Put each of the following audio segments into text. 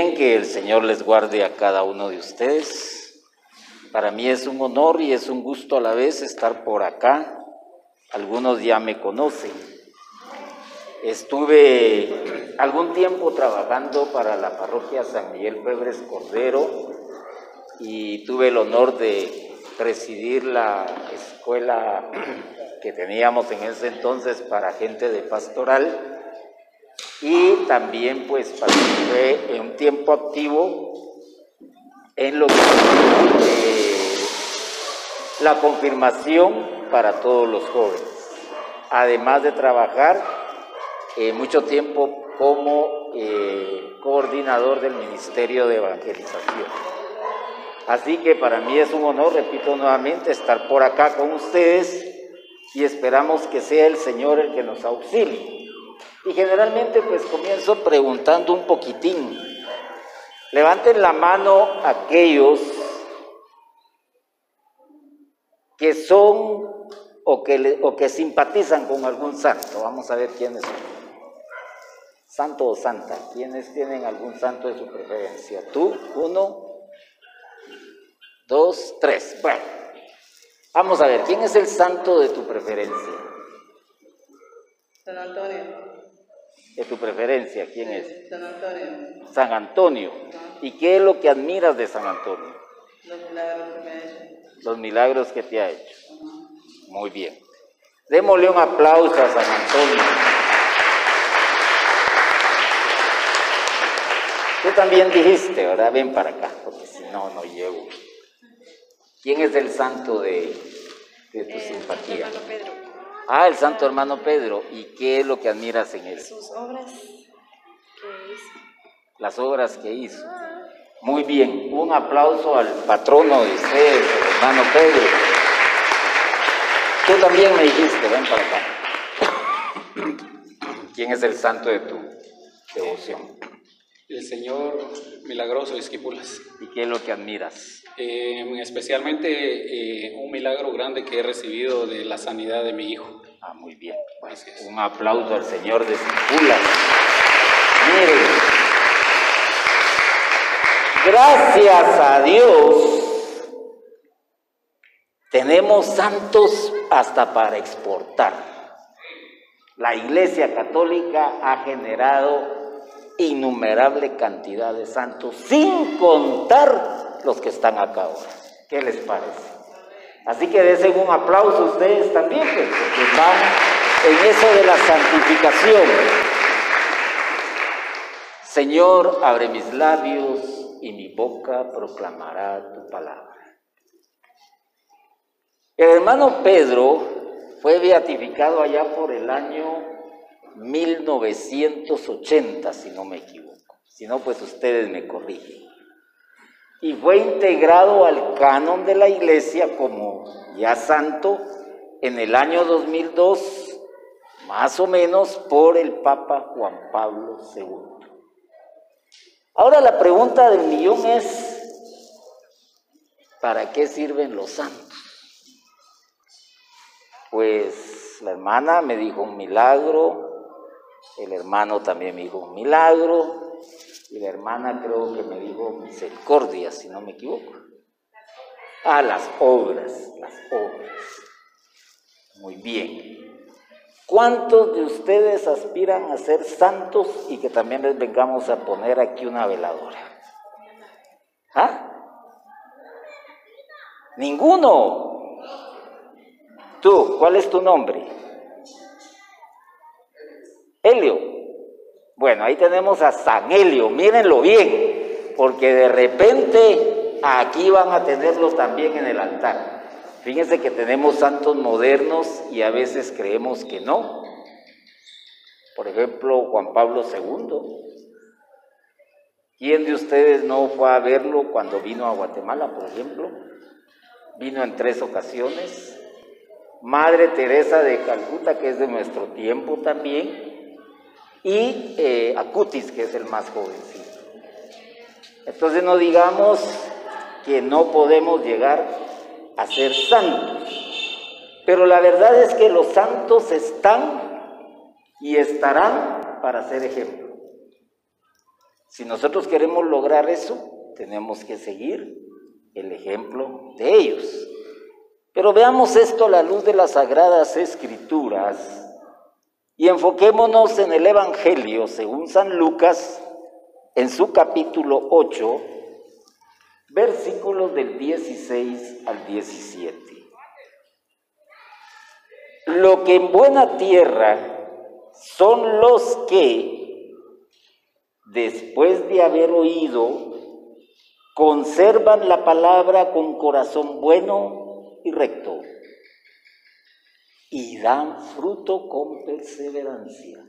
bien, que el Señor les guarde a cada uno de ustedes. Para mí es un honor y es un gusto a la vez estar por acá. Algunos ya me conocen. Estuve algún tiempo trabajando para la parroquia San Miguel Febres Cordero y tuve el honor de presidir la escuela que teníamos en ese entonces para gente de pastoral y también pues participé en un tiempo activo en lo que eh, la confirmación para todos los jóvenes, además de trabajar eh, mucho tiempo como eh, coordinador del Ministerio de Evangelización. Así que para mí es un honor, repito nuevamente, estar por acá con ustedes y esperamos que sea el Señor el que nos auxilie y generalmente pues comienzo preguntando un poquitín. Levanten la mano aquellos que son o que, o que simpatizan con algún santo. Vamos a ver quiénes son. Santo o santa. ¿Quiénes tienen algún santo de su preferencia? ¿Tú? ¿Uno? ¿Dos? ¿Tres? Bueno. Vamos a ver, ¿quién es el santo de tu preferencia? San Antonio de tu preferencia, ¿quién es? San Antonio. San Antonio. ¿Y qué es lo que admiras de San Antonio? Los milagros que me ha hecho. Los milagros que te ha hecho. Muy bien. Démosle un aplauso a San Antonio. Tú también dijiste, ¿verdad? Ven para acá, porque si no, no llego. ¿Quién es el santo de, de tu eh, simpatía? Pedro. Ah, el santo hermano Pedro. ¿Y qué es lo que admiras en él? Sus obras que hizo. Las obras que hizo. Muy bien. Un aplauso al patrono de ustedes, hermano Pedro. Tú también me dijiste, ven para acá. ¿Quién es el santo de tu devoción? El Señor Milagroso de Esquipulas. ¿Y qué es lo que admiras? Eh, especialmente eh, un milagro grande que he recibido de la sanidad de mi hijo. Ah, muy bien. un aplauso al Señor de Esquipulas. Miren, gracias a Dios tenemos santos hasta para exportar. La Iglesia Católica ha generado innumerable cantidad de santos, sin contar los que están acá ahora. ¿Qué les parece? Así que desen un aplauso ustedes también, pues, porque van en eso de la santificación. Señor, abre mis labios y mi boca proclamará tu palabra. El hermano Pedro fue beatificado allá por el año 1980, si no me equivoco. Si no, pues ustedes me corrigen. Y fue integrado al canon de la iglesia como ya santo en el año 2002, más o menos por el Papa Juan Pablo II. Ahora la pregunta del millón es, ¿para qué sirven los santos? Pues la hermana me dijo un milagro, el hermano también me dijo un milagro y la hermana creo que me dijo misericordia, si no me equivoco. Ah, las obras, las obras. Muy bien. ¿Cuántos de ustedes aspiran a ser santos y que también les vengamos a poner aquí una veladora? ¿Ah? Ninguno. Tú, ¿cuál es tu nombre? Helio. Bueno, ahí tenemos a San Helio, mírenlo bien, porque de repente aquí van a tenerlo también en el altar. Fíjense que tenemos santos modernos y a veces creemos que no. Por ejemplo, Juan Pablo II. ¿Quién de ustedes no fue a verlo cuando vino a Guatemala, por ejemplo? Vino en tres ocasiones. Madre Teresa de Calcuta, que es de nuestro tiempo también, y eh, Acutis, que es el más jovencito. Entonces no digamos que no podemos llegar a ser santos, pero la verdad es que los santos están y estarán para ser ejemplo. Si nosotros queremos lograr eso, tenemos que seguir el ejemplo de ellos. Pero veamos esto a la luz de las sagradas escrituras y enfoquémonos en el Evangelio según San Lucas, en su capítulo 8, versículos del 16 al 17. Lo que en buena tierra son los que, después de haber oído, conservan la palabra con corazón bueno y recto y dan fruto con perseverancia.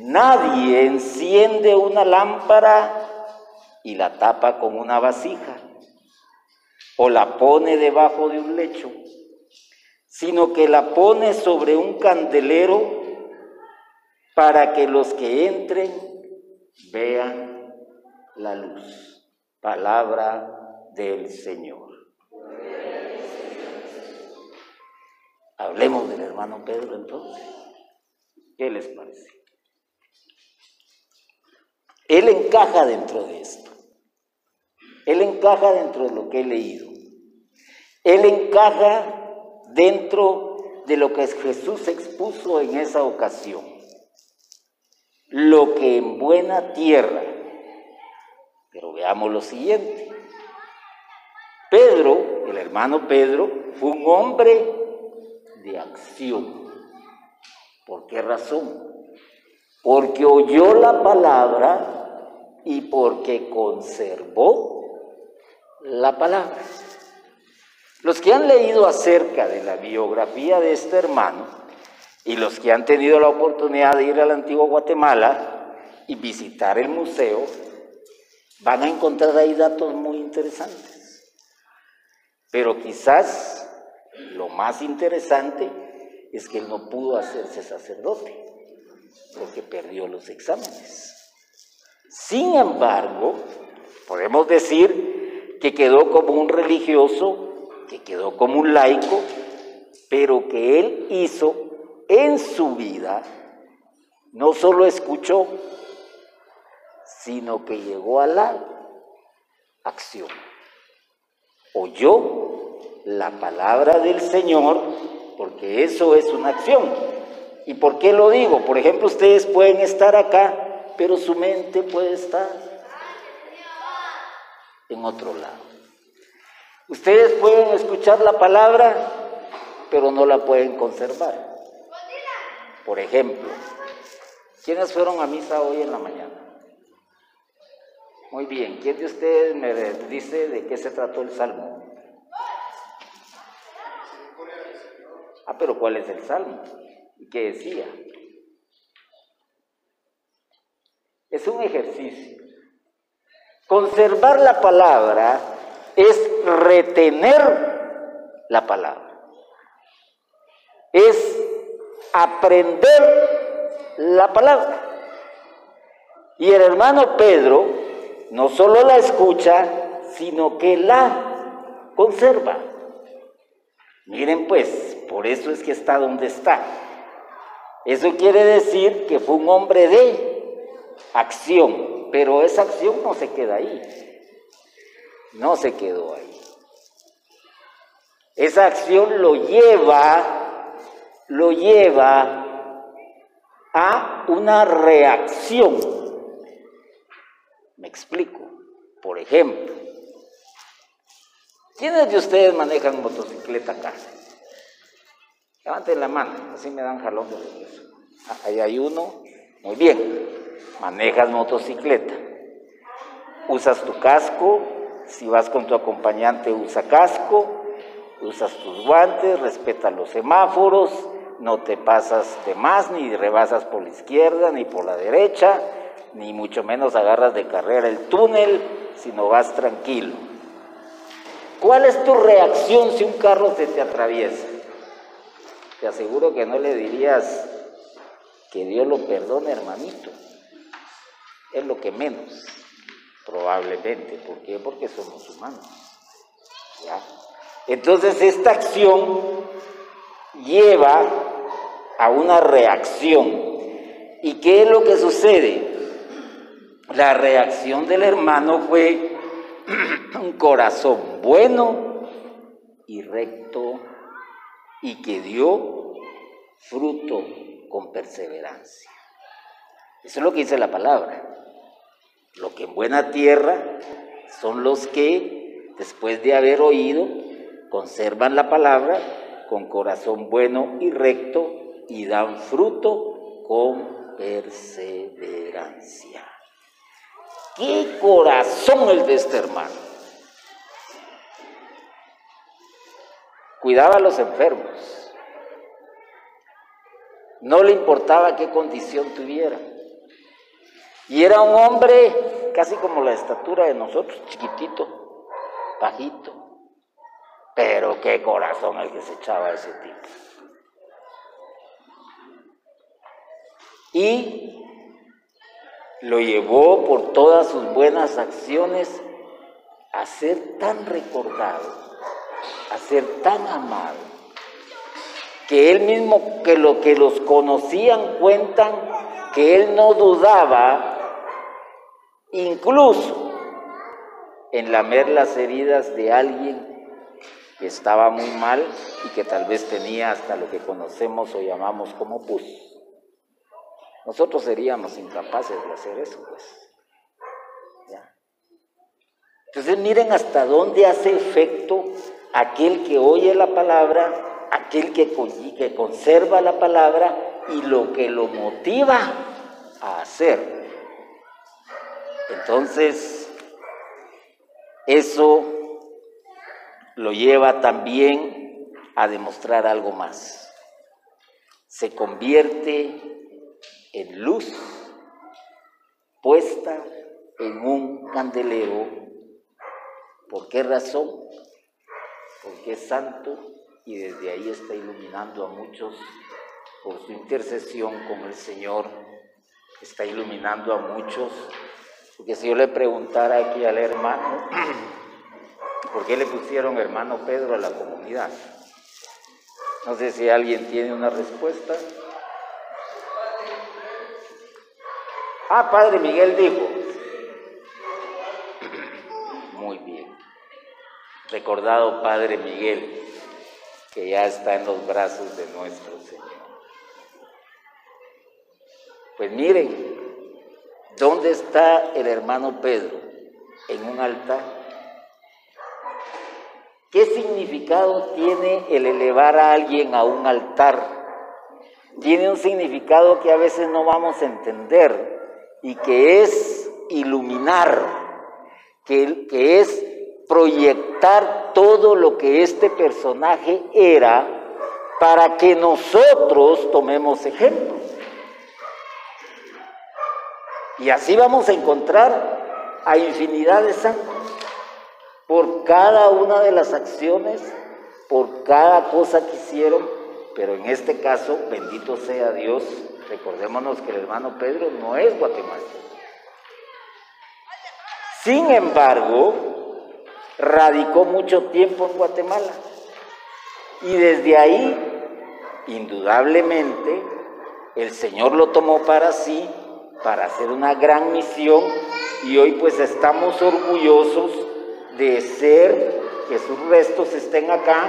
Nadie enciende una lámpara y la tapa con una vasija o la pone debajo de un lecho, sino que la pone sobre un candelero para que los que entren vean la luz. Palabra del Señor. Hablemos del hermano Pedro entonces. ¿Qué les parece? Él encaja dentro de esto. Él encaja dentro de lo que he leído. Él encaja dentro de lo que Jesús expuso en esa ocasión. Lo que en buena tierra. Pero veamos lo siguiente. Pedro, el hermano Pedro, fue un hombre de acción. ¿Por qué razón? Porque oyó la palabra y porque conservó la palabra. Los que han leído acerca de la biografía de este hermano y los que han tenido la oportunidad de ir al antiguo Guatemala y visitar el museo, van a encontrar ahí datos muy interesantes. Pero quizás lo más interesante es que él no pudo hacerse sacerdote porque perdió los exámenes. Sin embargo, podemos decir que quedó como un religioso, que quedó como un laico, pero que él hizo en su vida, no solo escuchó, sino que llegó a la acción. Oyó la palabra del Señor, porque eso es una acción. ¿Y por qué lo digo? Por ejemplo, ustedes pueden estar acá pero su mente puede estar en otro lado. Ustedes pueden escuchar la palabra, pero no la pueden conservar. Por ejemplo, ¿quiénes fueron a misa hoy en la mañana? Muy bien, ¿quién de ustedes me dice de qué se trató el salmo? Pero ¿cuál es el salmo? ¿Y qué decía? Es un ejercicio. Conservar la palabra es retener la palabra. Es aprender la palabra. Y el hermano Pedro no solo la escucha, sino que la conserva. Miren pues, por eso es que está donde está. Eso quiere decir que fue un hombre de acción, pero esa acción no se queda ahí, no se quedó ahí. Esa acción lo lleva, lo lleva a una reacción. Me explico. Por ejemplo, ¿quiénes de ustedes manejan motocicleta acá? Levanten la mano, así me dan jalón de regreso. Ah, ahí hay uno. Muy bien manejas motocicleta, usas tu casco, si vas con tu acompañante usa casco, usas tus guantes, respeta los semáforos, no te pasas de más, ni rebasas por la izquierda, ni por la derecha, ni mucho menos agarras de carrera el túnel, sino vas tranquilo. ¿Cuál es tu reacción si un carro se te atraviesa? Te aseguro que no le dirías que Dios lo perdone, hermanito es lo que menos, probablemente. ¿Por qué? Porque somos humanos. Entonces esta acción lleva a una reacción. ¿Y qué es lo que sucede? la reacción del hermano fue un corazón bueno y recto y que dio fruto con perseverancia. Eso es lo que dice la palabra. Lo que en buena tierra son los que, después de haber oído, conservan la palabra con corazón bueno y recto y dan fruto con perseverancia. ¡Qué corazón el de este hermano! Cuidaba a los enfermos. No le importaba qué condición tuviera. Y era un hombre casi como la estatura de nosotros, chiquitito, bajito. Pero qué corazón el que se echaba ese tipo. Y lo llevó por todas sus buenas acciones a ser tan recordado, a ser tan amado, que él mismo, que lo que los conocían cuentan, que él no dudaba incluso en lamer las heridas de alguien que estaba muy mal y que tal vez tenía hasta lo que conocemos o llamamos como pus. Nosotros seríamos incapaces de hacer eso, pues. Entonces miren hasta dónde hace efecto aquel que oye la palabra, aquel que, que conserva la palabra y lo que lo motiva a hacer. Entonces, eso lo lleva también a demostrar algo más. Se convierte en luz puesta en un candelero. ¿Por qué razón? Porque es santo y desde ahí está iluminando a muchos por su intercesión con el Señor. Está iluminando a muchos porque si yo le preguntara aquí al hermano, ¿por qué le pusieron hermano Pedro a la comunidad? No sé si alguien tiene una respuesta. Ah, Padre Miguel dijo. Muy bien. Recordado Padre Miguel, que ya está en los brazos de nuestro Señor. Pues miren, ¿Dónde está el hermano Pedro? En un altar. ¿Qué significado tiene el elevar a alguien a un altar? Tiene un significado que a veces no vamos a entender y que es iluminar, que, que es proyectar todo lo que este personaje era para que nosotros tomemos ejemplo. Y así vamos a encontrar a infinidad de santos por cada una de las acciones, por cada cosa que hicieron, pero en este caso, bendito sea Dios, recordémonos que el hermano Pedro no es guatemalteco. Sin embargo, radicó mucho tiempo en Guatemala y desde ahí, indudablemente, el Señor lo tomó para sí para hacer una gran misión y hoy pues estamos orgullosos de ser, que sus restos estén acá,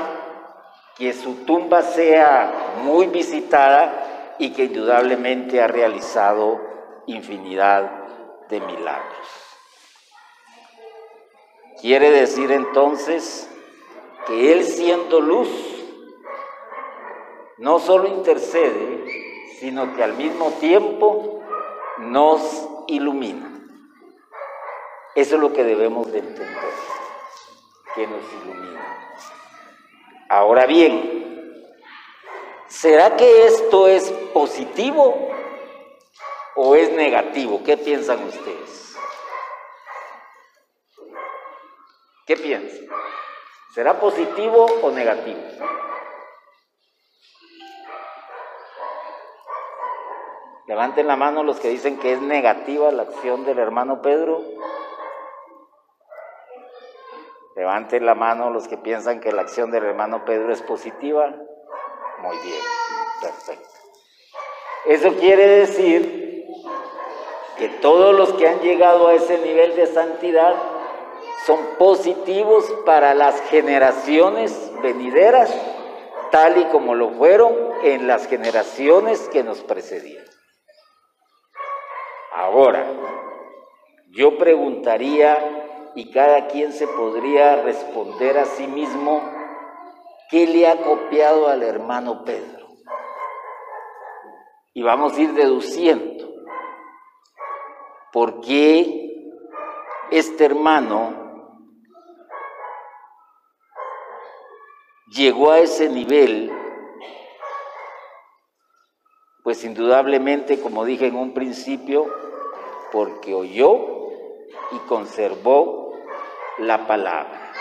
que su tumba sea muy visitada y que indudablemente ha realizado infinidad de milagros. Quiere decir entonces que Él siendo luz, no solo intercede, sino que al mismo tiempo nos ilumina. Eso es lo que debemos de entender, que nos ilumina. Ahora bien, ¿será que esto es positivo o es negativo? ¿Qué piensan ustedes? ¿Qué piensan? ¿Será positivo o negativo? Levanten la mano los que dicen que es negativa la acción del hermano Pedro. Levanten la mano los que piensan que la acción del hermano Pedro es positiva. Muy bien, perfecto. Eso quiere decir que todos los que han llegado a ese nivel de santidad son positivos para las generaciones venideras, tal y como lo fueron en las generaciones que nos precedían. Ahora, yo preguntaría, y cada quien se podría responder a sí mismo, ¿qué le ha copiado al hermano Pedro? Y vamos a ir deduciendo por qué este hermano llegó a ese nivel, pues indudablemente, como dije en un principio, porque oyó y conservó la palabra.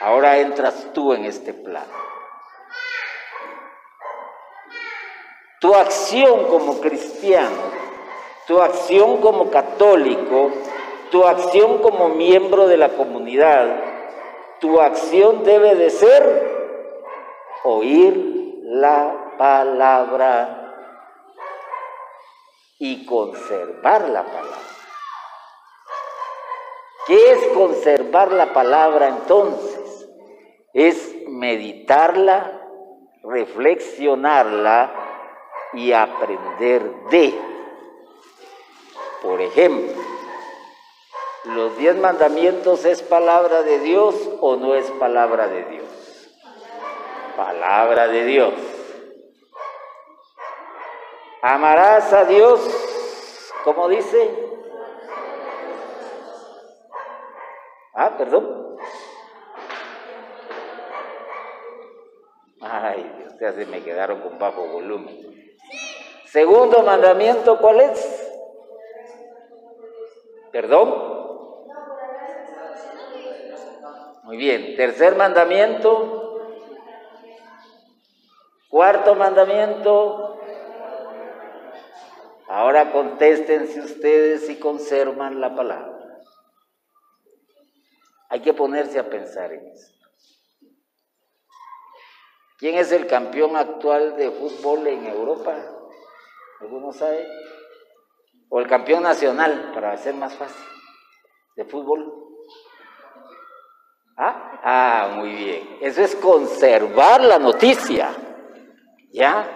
Ahora entras tú en este plano. Tu acción como cristiano, tu acción como católico, tu acción como miembro de la comunidad, tu acción debe de ser oír la palabra y conservar la palabra. ¿Qué es conservar la palabra entonces? Es meditarla, reflexionarla y aprender de. Por ejemplo, ¿los diez mandamientos es palabra de Dios o no es palabra de Dios? Palabra de Dios. Amarás a Dios, como dice. Ah, perdón. Ay, Dios, se me quedaron con bajo volumen. Segundo mandamiento, ¿cuál es? ¿Perdón? Muy bien. Tercer mandamiento. Cuarto mandamiento. Ahora contéstense ustedes si conservan la palabra. Hay que ponerse a pensar en eso. ¿Quién es el campeón actual de fútbol en Europa? ¿Alguno sabe? O el campeón nacional, para hacer más fácil, de fútbol. ¿Ah? ah, muy bien. Eso es conservar la noticia. ¿Ya?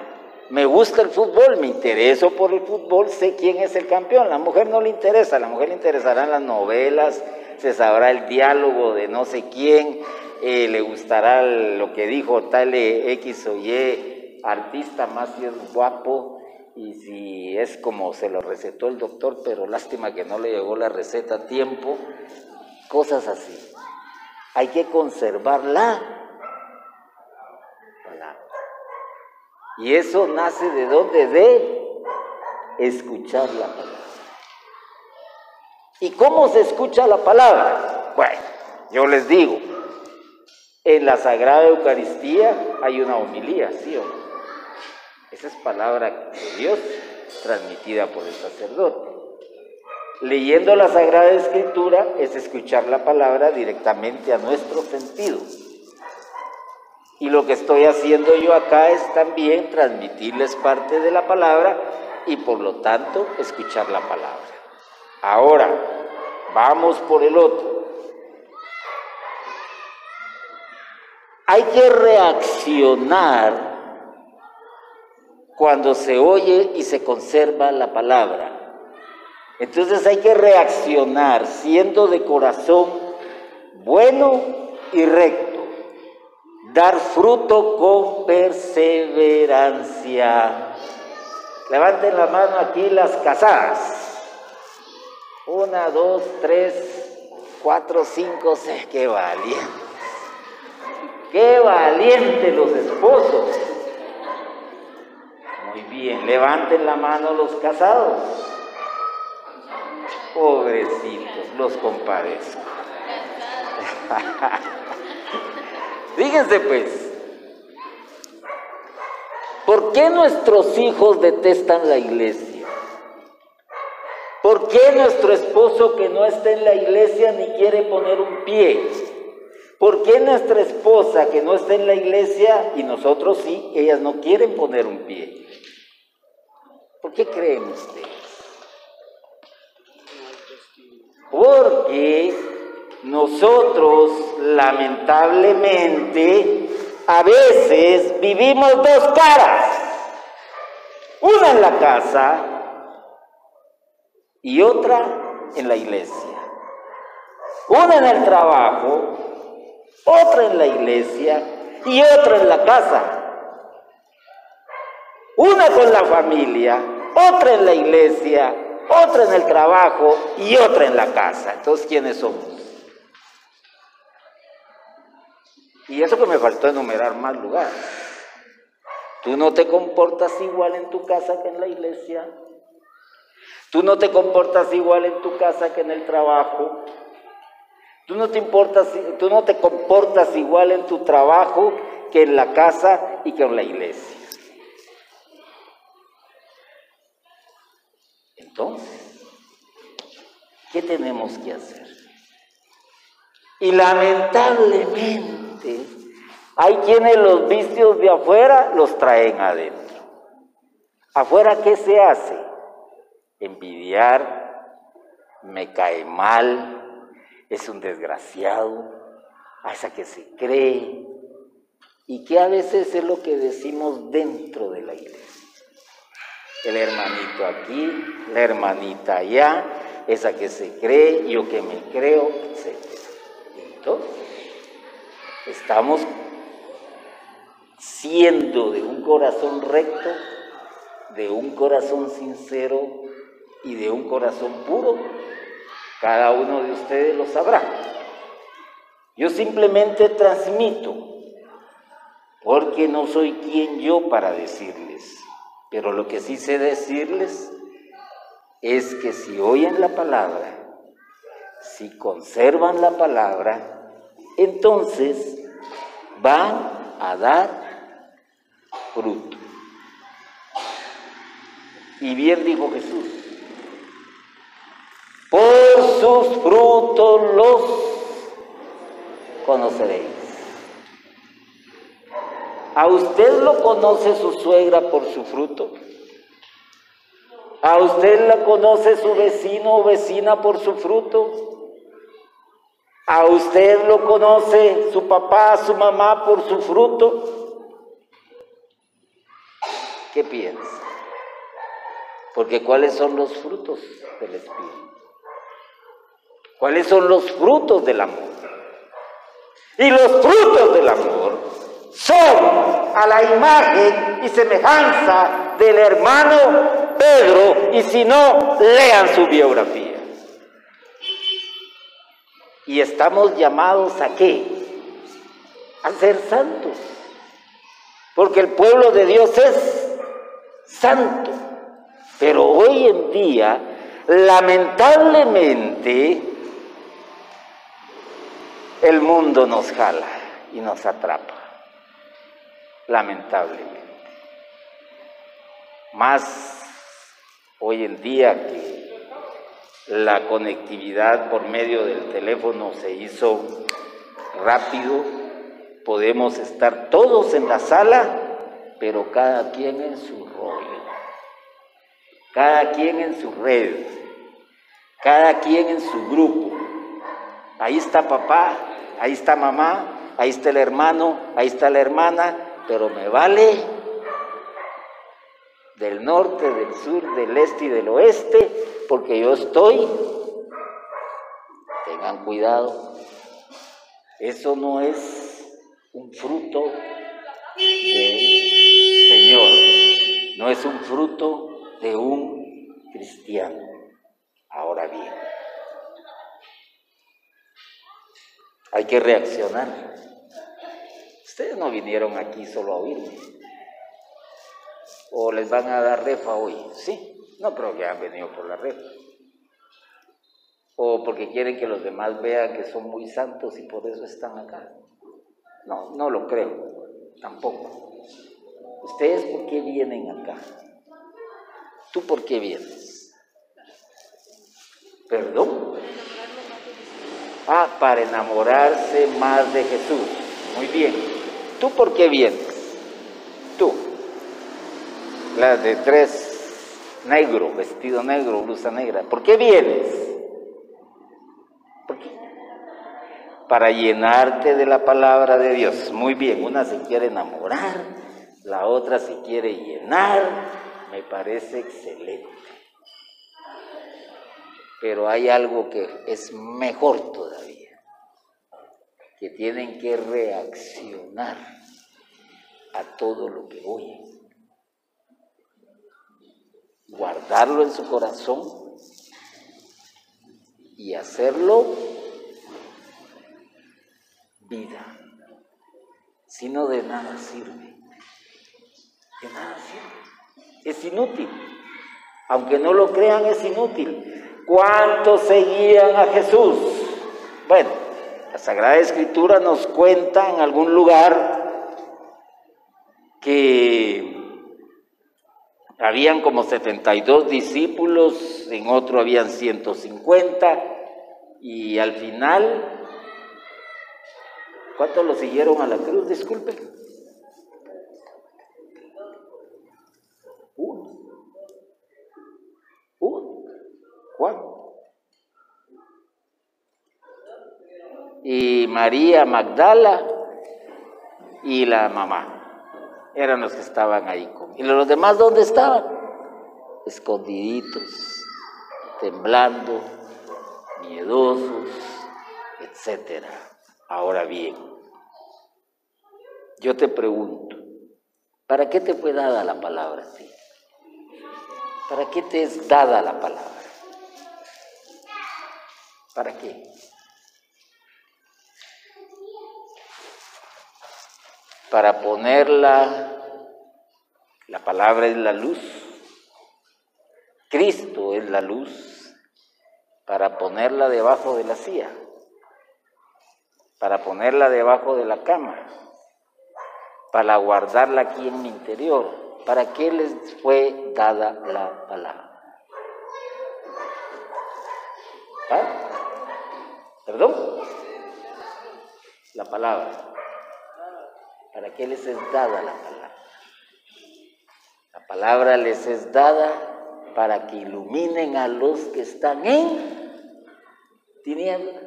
Me gusta el fútbol, me intereso por el fútbol, sé quién es el campeón. La mujer no le interesa, a la mujer le interesarán las novelas, se sabrá el diálogo de no sé quién, eh, le gustará lo que dijo tal X o Y artista más si es guapo, y si es como se lo recetó el doctor, pero lástima que no le llegó la receta a tiempo, cosas así. Hay que conservar la palabra. Y eso nace de dónde? De escuchar la palabra. ¿Y cómo se escucha la palabra? Bueno, yo les digo, en la Sagrada Eucaristía hay una homilía, ¿sí o no? Esa es palabra de Dios transmitida por el sacerdote. Leyendo la Sagrada Escritura es escuchar la palabra directamente a nuestro sentido. Y lo que estoy haciendo yo acá es también transmitirles parte de la palabra y por lo tanto escuchar la palabra. Ahora, vamos por el otro. Hay que reaccionar cuando se oye y se conserva la palabra. Entonces hay que reaccionar siendo de corazón bueno y recto, dar fruto con perseverancia. Levanten la mano aquí las casadas. Una, dos, tres, cuatro, cinco, seis. Qué valientes. Qué valientes los esposos. Muy bien, levanten la mano los casados. Pobrecitos, los compadezco. Fíjense pues, ¿por qué nuestros hijos detestan la iglesia? ¿Por qué nuestro esposo que no está en la iglesia ni quiere poner un pie? ¿Por qué nuestra esposa que no está en la iglesia y nosotros sí, ellas no quieren poner un pie? ¿Por qué creen ustedes? Porque nosotros lamentablemente a veces vivimos dos caras. Una en la casa y otra en la iglesia. Una en el trabajo, otra en la iglesia y otra en la casa. Una con la familia, otra en la iglesia, otra en el trabajo y otra en la casa. Entonces, ¿quiénes somos? Y eso que me faltó enumerar más lugares. Tú no te comportas igual en tu casa que en la iglesia. Tú no te comportas igual en tu casa que en el trabajo. Tú no te importas, tú no te comportas igual en tu trabajo que en la casa y que en la iglesia. Entonces, ¿qué tenemos que hacer? Y lamentablemente, hay quienes los vicios de afuera los traen adentro. ¿Afuera qué se hace? Envidiar, me cae mal, es un desgraciado, a esa que se cree, y que a veces es lo que decimos dentro de la iglesia. El hermanito aquí, la hermanita allá, esa que se cree, yo que me creo, etc. Entonces, estamos siendo de un corazón recto, de un corazón sincero y de un corazón puro. Cada uno de ustedes lo sabrá. Yo simplemente transmito, porque no soy quien yo para decirles. Pero lo que sí sé decirles es que si oyen la palabra, si conservan la palabra, entonces van a dar fruto. Y bien dijo Jesús, por sus frutos los conoceréis. ¿A usted lo conoce su suegra por su fruto? ¿A usted la conoce su vecino o vecina por su fruto? ¿A usted lo conoce su papá, su mamá por su fruto? ¿Qué piensa? Porque ¿cuáles son los frutos del Espíritu? ¿Cuáles son los frutos del amor? Y los frutos del amor son a la imagen y semejanza del hermano Pedro, y si no, lean su biografía. Y estamos llamados a qué? A ser santos. Porque el pueblo de Dios es santo. Pero hoy en día, lamentablemente, el mundo nos jala y nos atrapa. Lamentablemente. Más hoy en día que la conectividad por medio del teléfono se hizo rápido, podemos estar todos en la sala, pero cada quien en su rollo, cada quien en su red, cada quien en su grupo. Ahí está papá, ahí está mamá, ahí está el hermano, ahí está la hermana, pero me vale del norte, del sur, del este y del oeste, porque yo estoy. Tengan cuidado. Eso no es un fruto del Señor, no es un fruto de un cristiano. Ahora bien, hay que reaccionar. Ustedes no vinieron aquí solo a oírme o les van a dar refa hoy. Sí, no creo que han venido por la refa. O porque quieren que los demás vean que son muy santos y por eso están acá. No, no lo creo, tampoco. ¿Ustedes por qué vienen acá? ¿Tú por qué vienes? ¿Perdón? Ah, para enamorarse más de Jesús. Muy bien. ¿Tú por qué vienes? La de tres negro, vestido negro, blusa negra. ¿Por qué vienes? ¿Por qué? Para llenarte de la palabra de Dios. Muy bien, una se quiere enamorar, la otra se quiere llenar, me parece excelente. Pero hay algo que es mejor todavía, que tienen que reaccionar a todo lo que oyen, guardarlo en su corazón y hacerlo vida. Si no de nada sirve, de nada sirve, es inútil. Aunque no lo crean, es inútil. ¿Cuántos seguían a Jesús? Bueno, la Sagrada Escritura nos cuenta en algún lugar que habían como 72 discípulos, en otro habían 150, y al final, ¿cuántos lo siguieron a la cruz? Disculpen. Uno. Uno. Juan. Y María Magdala y la mamá. Eran los que estaban ahí con. ¿Y los demás dónde estaban? Escondiditos, temblando, miedosos, etcétera. Ahora bien, yo te pregunto, ¿para qué te fue dada la palabra a ti? ¿Para qué te es dada la palabra? ¿Para qué? Para ponerla, la palabra es la luz, Cristo es la luz, para ponerla debajo de la silla, para ponerla debajo de la cama, para guardarla aquí en mi interior. ¿Para qué les fue dada la palabra? ¿Ah? ¿Perdón? La palabra. ¿Para qué les es dada la palabra? La palabra les es dada para que iluminen a los que están en tinieblas.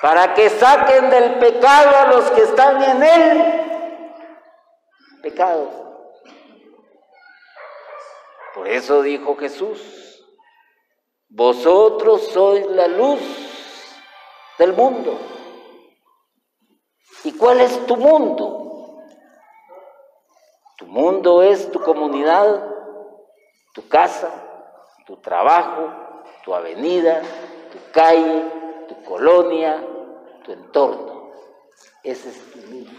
Para que saquen del pecado a los que están en el pecado. Por eso dijo Jesús, vosotros sois la luz del mundo. ¿Y cuál es tu mundo? Tu mundo es tu comunidad, tu casa, tu trabajo, tu avenida, tu calle, tu colonia, tu entorno. Ese es tu mundo.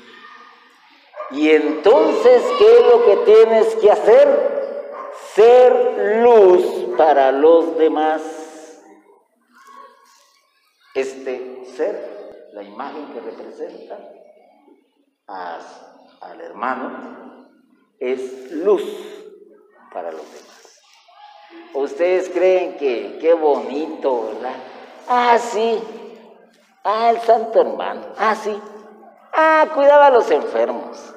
Y entonces, ¿qué es lo que tienes que hacer? Ser luz para los demás este ser, imagen que representa al hermano, es luz para los demás. ¿Ustedes creen que qué bonito, verdad? Ah, sí. Ah, el santo hermano. Ah, sí. Ah, cuidaba a los enfermos.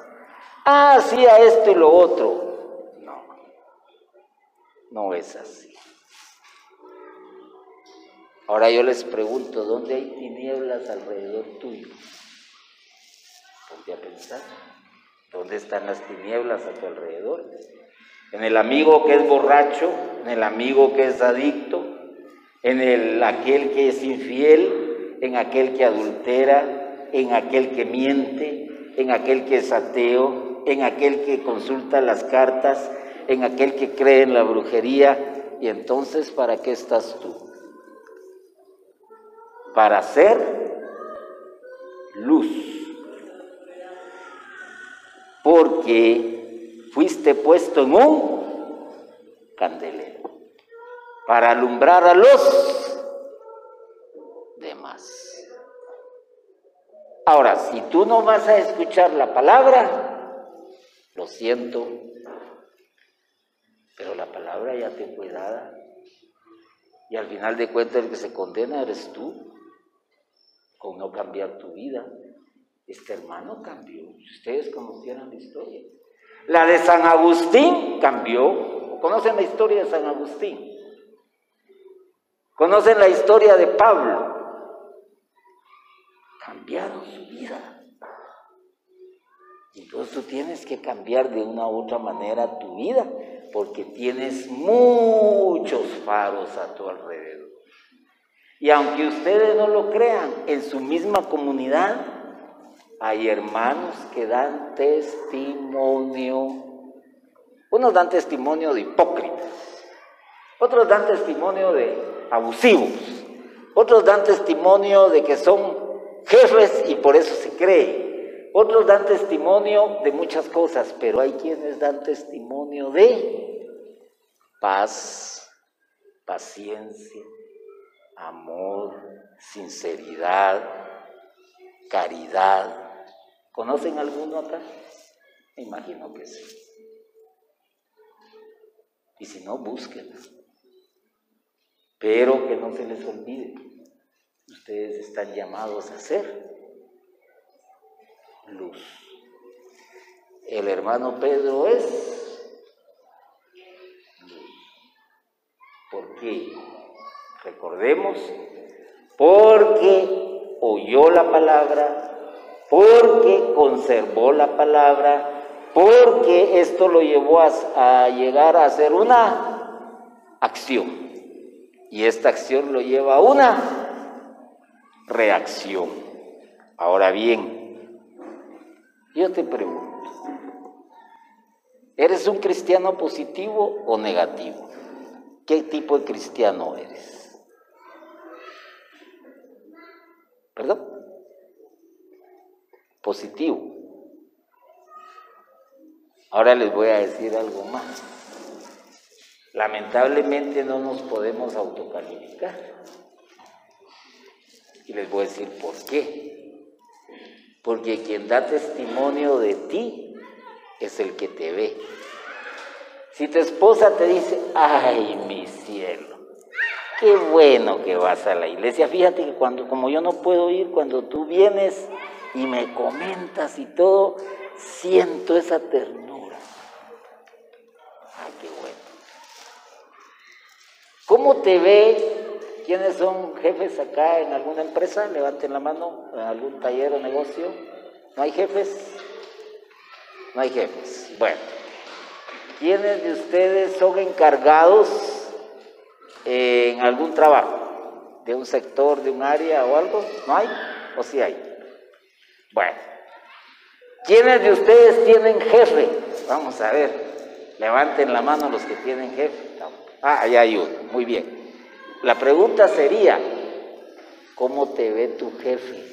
Ah, hacía esto y lo otro. No, no es así. Ahora yo les pregunto, ¿dónde hay tinieblas alrededor tuyo? Ponte a pensar, ¿dónde están las tinieblas a tu alrededor? En el amigo que es borracho, en el amigo que es adicto, en el aquel que es infiel, en aquel que adultera, en aquel que miente, en aquel que es ateo, en aquel que consulta las cartas, en aquel que cree en la brujería. Y entonces, ¿para qué estás tú? Para ser luz. Porque fuiste puesto en un candelero para alumbrar a los demás. Ahora, si tú no vas a escuchar la palabra, lo siento, pero la palabra ya te fue dada. Y al final de cuentas el que se condena eres tú con no cambiar tu vida. Este hermano cambió. Ustedes conocieran la historia. La de San Agustín cambió. ¿Conocen la historia de San Agustín? ¿Conocen la historia de Pablo? cambiaron su vida. Entonces tú tienes que cambiar de una u otra manera tu vida, porque tienes muchos faros a tu alrededor. Y aunque ustedes no lo crean, en su misma comunidad hay hermanos que dan testimonio. Unos dan testimonio de hipócritas, otros dan testimonio de abusivos, otros dan testimonio de que son jefes y por eso se cree. Otros dan testimonio de muchas cosas, pero hay quienes dan testimonio de paz, paciencia, amor, sinceridad, caridad. ¿Conocen alguno acá? Me imagino que sí. Y si no, búsquenla. Pero que no se les olvide, ustedes están llamados a ser luz. El hermano Pedro es luz. ¿Por qué? Recordemos, porque oyó la palabra, porque conservó la palabra, porque esto lo llevó a, llegar a hacer una acción. Y esta acción lo lleva a una reacción. Ahora bien, yo te pregunto, ¿eres un cristiano positivo o negativo? ¿Qué tipo de cristiano eres? ¿Perdón? Positivo. Ahora les voy a decir algo más. Lamentablemente no nos podemos autocalificar. Y les voy a decir por qué. Porque quien da testimonio de ti es el que te ve. Si tu esposa te dice, ay, mi cielo, qué bueno que vas a la iglesia. Fíjate que cuando, como yo no puedo ir, cuando tú vienes y me comentas y todo, siento esa ternura. Ay, qué bueno. ¿Cómo te ve? ¿Quiénes son jefes acá en alguna empresa? Levanten la mano, en algún taller o negocio. ¿No hay jefes? No hay jefes. Bueno, ¿quiénes de ustedes son encargados en algún trabajo? ¿De un sector, de un área o algo? ¿No hay? ¿O sí hay? Bueno, ¿quiénes de ustedes tienen jefe? Vamos a ver, levanten la mano los que tienen jefe. Ah, allá hay uno, muy bien. La pregunta sería, ¿cómo te ve tu jefe?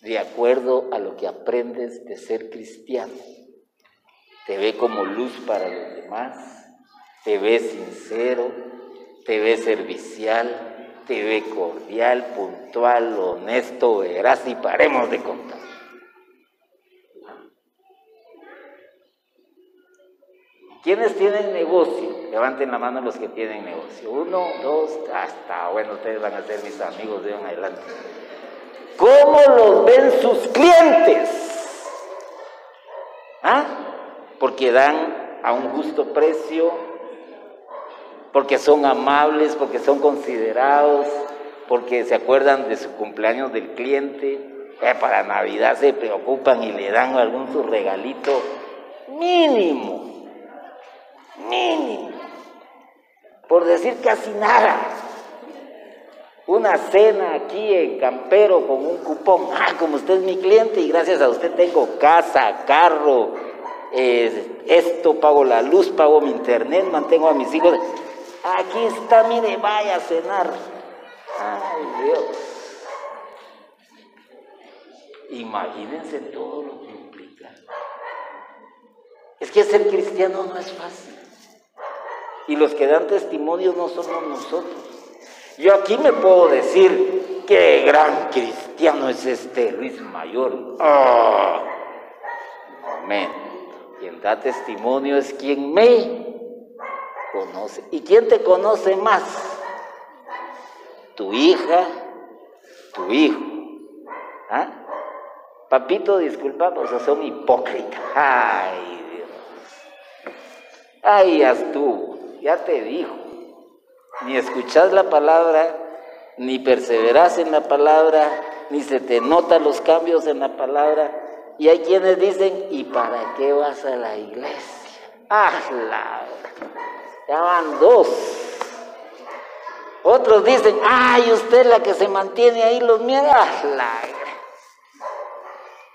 De acuerdo a lo que aprendes de ser cristiano. ¿Te ve como luz para los demás? ¿Te ve sincero? ¿Te ve servicial? ¿Te ve cordial, puntual, honesto, veraz? Y paremos de contar. ¿Quiénes tienen negocio? Levanten la mano los que tienen negocio. Uno, dos, hasta, bueno, ustedes van a ser mis amigos de en adelante. ¿Cómo los ven sus clientes? ¿Ah? Porque dan a un justo precio, porque son amables, porque son considerados, porque se acuerdan de su cumpleaños del cliente. Eh, para Navidad se preocupan y le dan algún su regalito mínimo mínimo, por decir casi nada. Una cena aquí en Campero con un cupón. Ah, como usted es mi cliente y gracias a usted tengo casa, carro, esto, pago la luz, pago mi internet, mantengo a mis hijos. Aquí está, mire, vaya a cenar. Ay, Dios. Imagínense todo lo que implica. Es que ser cristiano no es fácil. Y los que dan testimonio no somos nosotros. Yo aquí me puedo decir, qué gran cristiano es este Luis Mayor. ¡Oh! Momento. Quien da testimonio es quien me conoce. ¿Y quién te conoce más? Tu hija, tu hijo. ¿Ah? Papito, disculpa, pues son hipócritas. Ay, Dios. Ay, ya estuvo ya te dijo, ni escuchás la palabra, ni perseverás en la palabra, ni se te notan los cambios en la palabra. Y hay quienes dicen, ¿y para qué vas a la iglesia? ¡Ah, la! Ya van dos. Otros dicen, ¡ay, usted la que se mantiene ahí los miedos! ¡Ah!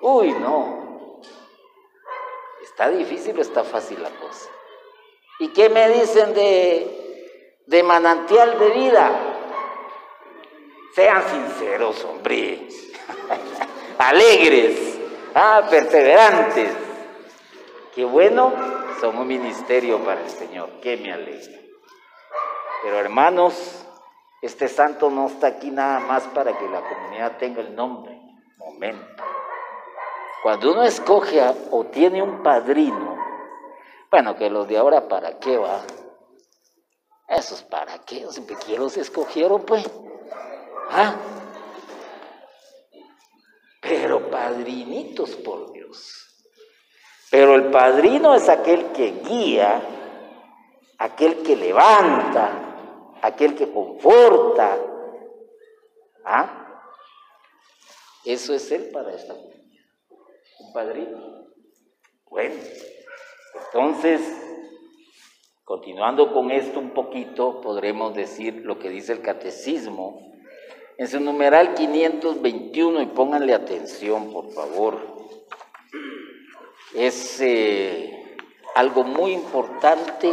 Uy, no. ¿Está difícil o está fácil la cosa? ¿Y qué me dicen de, de manantial de vida? Sean sinceros, hombre. Alegres. Ah, perseverantes. Qué bueno, un ministerio para el Señor. Qué me alegra. Pero hermanos, este santo no está aquí nada más para que la comunidad tenga el nombre. Momento. Cuando uno escoge o tiene un padrino, bueno, que los de ahora para qué va. Esos para qué, ¿quién los escogieron pues? ¿Ah? Pero padrinitos por Dios. Pero el padrino es aquel que guía, aquel que levanta, aquel que conforta. ¿Ah? Eso es él para esta comunidad. Un padrino. Bueno, entonces, continuando con esto un poquito, podremos decir lo que dice el catecismo en su numeral 521 y pónganle atención, por favor. Es eh, algo muy importante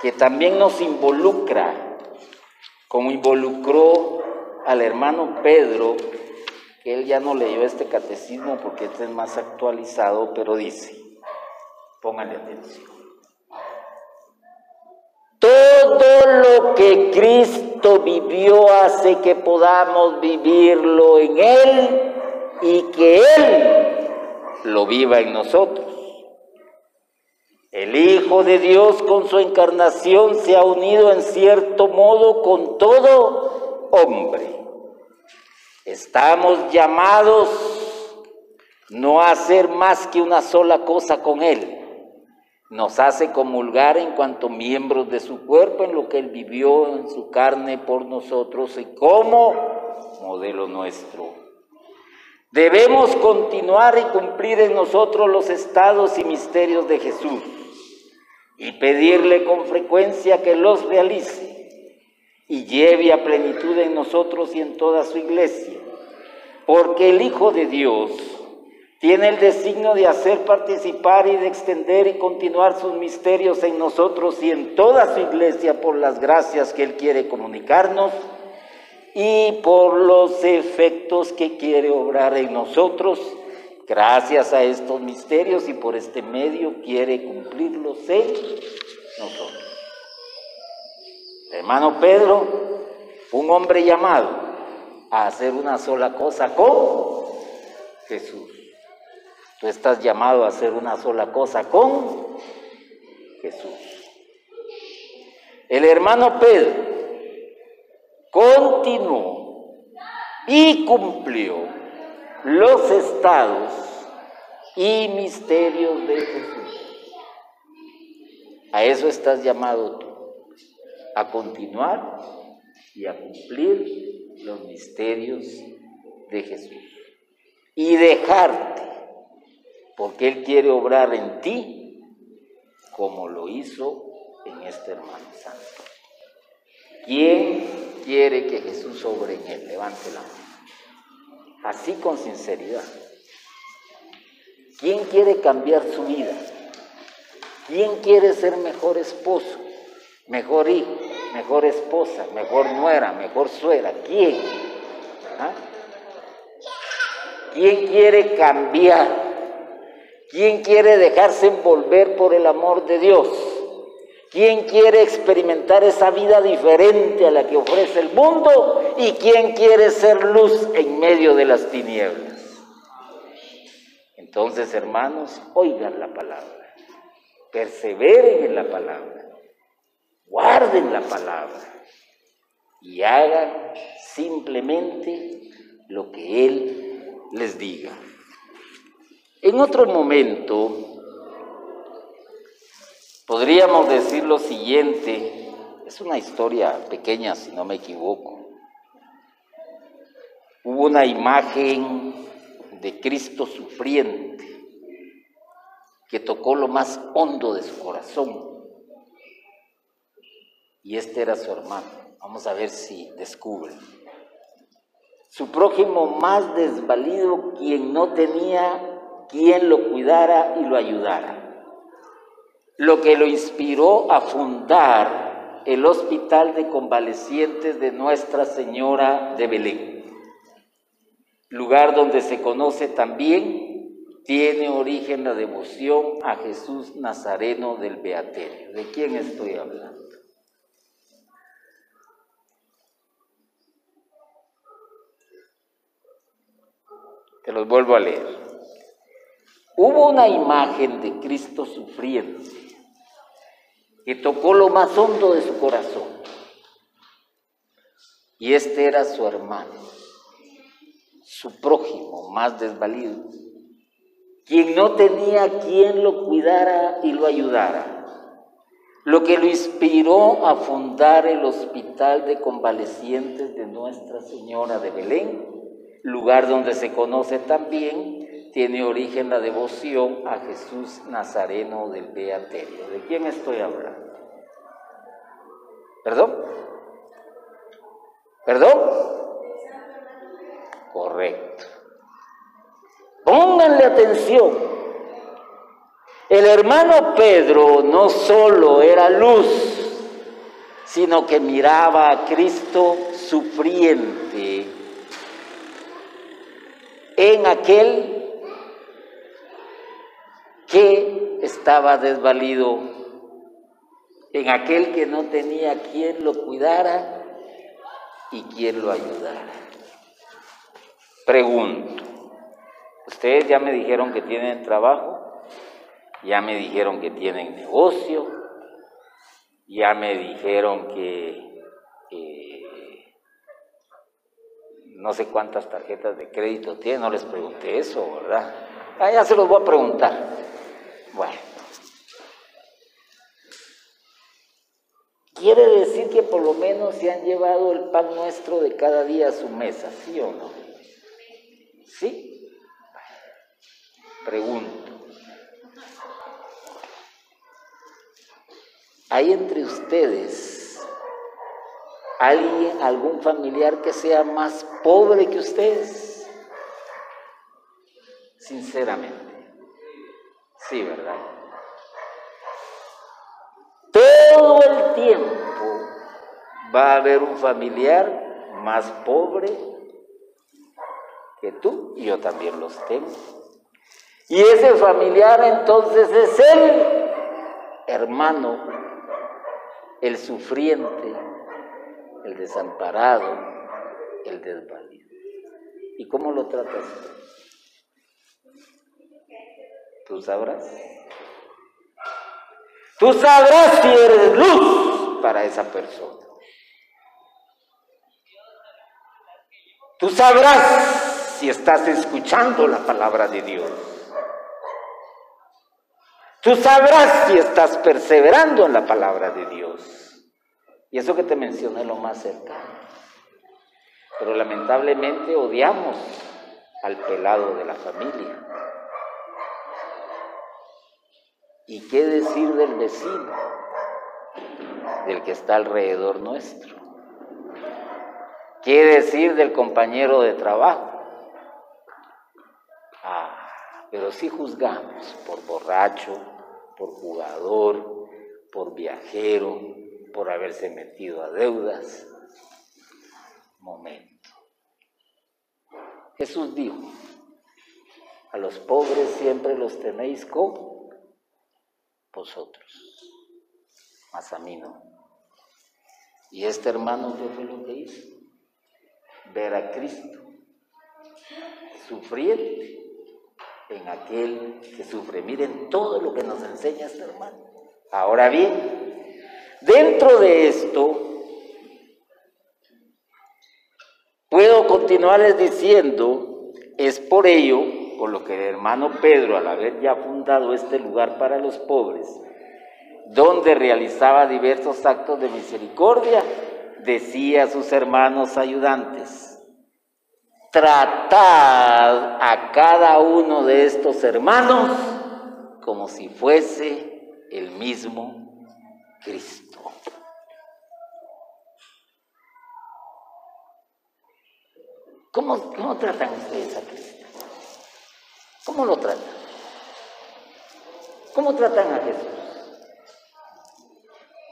que también nos involucra, como involucró al hermano Pedro, que él ya no leyó este catecismo porque este es más actualizado, pero dice, pónganle atención. Todo lo que Cristo vivió hace que podamos vivirlo en Él y que Él lo viva en nosotros. El Hijo de Dios con su encarnación se ha unido en cierto modo con todo hombre. Estamos llamados no a hacer más que una sola cosa con Él nos hace comulgar en cuanto miembros de su cuerpo en lo que Él vivió en su carne por nosotros y como modelo nuestro. Debemos continuar y cumplir en nosotros los estados y misterios de Jesús y pedirle con frecuencia que los realice y lleve a plenitud en nosotros y en toda su iglesia, porque el Hijo de Dios tiene el designio de hacer participar y de extender y continuar sus misterios en nosotros y en toda su iglesia por las gracias que Él quiere comunicarnos y por los efectos que quiere obrar en nosotros. Gracias a estos misterios y por este medio quiere cumplirlos en nosotros. Hermano Pedro, un hombre llamado a hacer una sola cosa con Jesús. Tú estás llamado a hacer una sola cosa con Jesús. El hermano Pedro continuó y cumplió los estados y misterios de Jesús. A eso estás llamado tú, a continuar y a cumplir los misterios de Jesús. Y dejarte porque Él quiere obrar en ti como lo hizo en este hermano santo. ¿Quién quiere que Jesús obre en él? Levante la mano. Así con sinceridad. ¿Quién quiere cambiar su vida? ¿Quién quiere ser mejor esposo, mejor hijo, mejor esposa, mejor nuera, mejor suegra? ¿Quién? ¿Ah? ¿Quién quiere cambiar? ¿Quién quiere dejarse envolver por el amor de Dios? ¿Quién quiere experimentar esa vida diferente a la que ofrece el mundo? ¿Y quién quiere ser luz en medio de las tinieblas? Entonces, hermanos, oigan la palabra, perseveren en la palabra, guarden la palabra y hagan simplemente lo que Él les diga. En otro momento, podríamos decir lo siguiente, es una historia pequeña si no me equivoco. hubo una imagen de Cristo sufriente que tocó lo más hondo de su corazón. Y este era su hermano. Vamos a ver si descubre. Su prójimo más desvalido, quien no tenía quien lo cuidara y lo ayudara. Lo que lo inspiró a fundar el Hospital de Convalecientes de Nuestra Señora de Belén, lugar donde se conoce también tiene origen la devoción a Jesús Nazareno del Beaterio. ¿De quién estoy hablando? Te los vuelvo a leer. Hubo una imagen de Cristo sufriente que tocó lo más hondo de su corazón. Y este era su hermano, su prójimo más desvalido quien no tenía quien lo cuidara y lo ayudara, lo que lo inspiró a fundar el Hospital de Convalecientes de Nuestra Señora de Belén, lugar donde se conoce también, tiene origen la devoción a Jesús Nazareno del Beaterio. ¿De quién estoy hablando? ¿Perdón? ¿Perdón? Correcto. Pónganle atención. El hermano Pedro no solo era luz, sino que miraba a Cristo sufriente en aquel que estaba desvalido, en aquel que no tenía quien lo cuidara y quien lo ayudara. Pregunto, Ustedes ya me dijeron que tienen trabajo, ya me dijeron que tienen negocio, ya me dijeron que no sé cuántas tarjetas de crédito tienen, no les pregunté eso, ¿verdad? Ah, ya se los voy a preguntar. Bueno. Quiere decir que por lo menos se han llevado el pan nuestro de cada día a su mesa, ¿sí o no? ¿Sí? Pregunto, ¿hay entre ustedes alguien, algún familiar que sea más pobre que ustedes? Sinceramente. Sí, ¿verdad? Todo el tiempo va a haber un familiar más pobre que tú y yo también los tengo. Y ese familiar entonces es el hermano, el sufriente, el desamparado, el desvalido. ¿Y cómo lo tratas? Tú sabrás. Tú sabrás si eres luz para esa persona. Tú sabrás si estás escuchando la palabra de Dios. Tú sabrás si estás perseverando en la palabra de Dios. Y eso que te mencioné lo más cercano. Pero lamentablemente odiamos al pelado de la familia. ¿Y qué decir del vecino? Del que está alrededor nuestro. ¿Qué decir del compañero de trabajo? Ah, pero sí juzgamos por borracho, por jugador, por viajero, por haberse metido a deudas. Momento. Jesús dijo, a los pobres siempre los tenéis con vosotros, mas a mí no. Y este hermano, ¿qué fue lo que hizo? Ver a Cristo sufriente en aquel que sufre. Miren todo lo que nos enseña este hermano. Ahora bien, dentro de esto, puedo continuarles diciendo, es por ello, por lo que el hermano Pedro, al haber ya fundado este lugar para los pobres, donde realizaba diversos actos de misericordia, decía a sus hermanos ayudantes, tratad a cada uno de estos hermanos como si fuese el mismo Cristo. ¿Cómo, cómo tratan ustedes a Cristo? ¿Cómo lo tratan? ¿Cómo tratan a Jesús?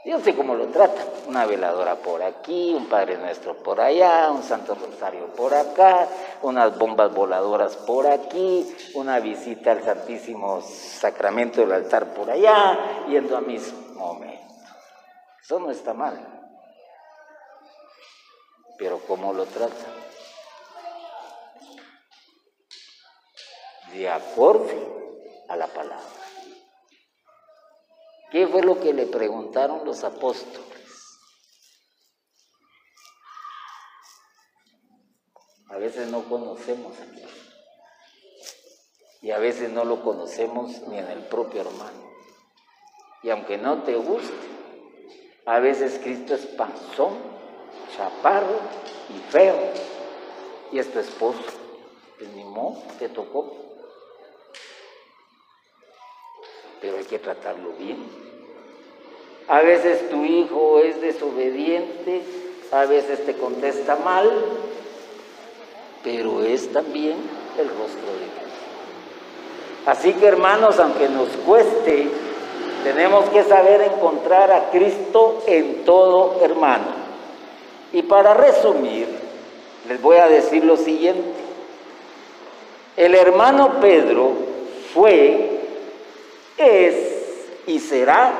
Yo sé cómo lo tratan. Una veladora por aquí, un Padre Nuestro por allá, un Santo Rosario por acá, unas bombas voladoras por aquí, una visita al Santísimo Sacramento del altar por allá, yendo a mis momentos. Eso no está mal. Pero ¿cómo lo tratan? De acorde a la palabra. ¿Qué fue lo que le preguntaron los apóstoles? A veces no conocemos a Cristo. Y a veces no lo conocemos ni en el propio hermano. Y aunque no te guste, a veces Cristo es panzón, chaparro y feo. Y es tu esposo. Pues ni modo, te tocó. Pero hay que tratarlo bien. A veces tu hijo es desobediente, a veces te contesta mal, pero es también el rostro de Dios. Así que hermanos, aunque nos cueste, tenemos que saber encontrar a Cristo en todo hermano. Y para resumir, les voy a decir lo siguiente. El hermano Pedro fue, es y será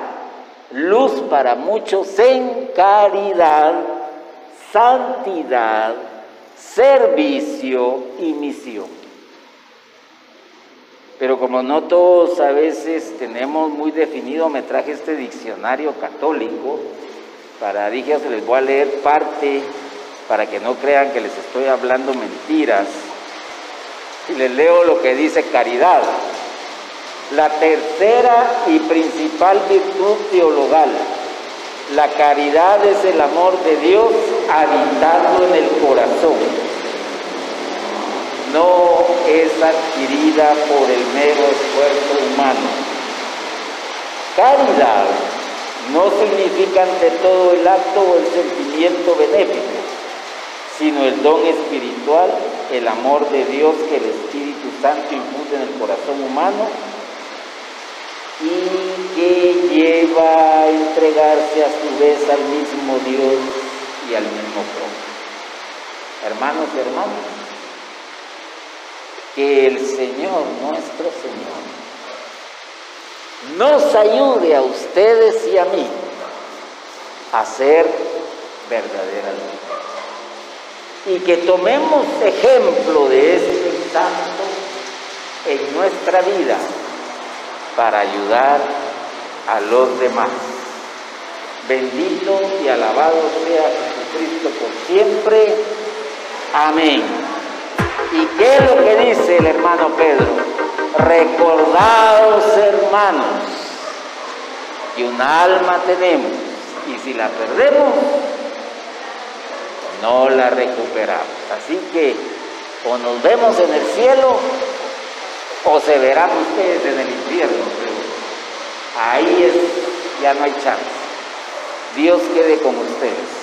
luz para muchos en caridad, santidad, servicio y misión. Pero como no todos a veces tenemos muy definido, me traje este diccionario católico, para, dije, se les voy a leer parte para que no crean que les estoy hablando mentiras. Y les leo lo que dice caridad. La tercera y principal virtud teologal, la caridad es el amor de Dios habitando en el corazón. No es adquirida por el mero esfuerzo humano. Caridad no significa ante todo el acto o el sentimiento benéfico, sino el don espiritual, el amor de Dios que el Espíritu Santo infunde en el corazón humano y que lleva a entregarse a su vez al mismo Dios y al mismo propio. Hermanos y hermanas, que el Señor, nuestro Señor, nos ayude a ustedes y a mí a ser verdaderas y que tomemos ejemplo de este santo en nuestra vida para ayudar a los demás. Bendito y alabado sea Jesucristo por siempre. Amén. ¿Y qué es lo que dice el hermano Pedro? Recordaos, hermanos, que un alma tenemos y si la perdemos, no la recuperamos. Así que o nos vemos en el cielo o se verán ustedes en el infierno. Ahí es, ya no hay chance. Dios quede con ustedes.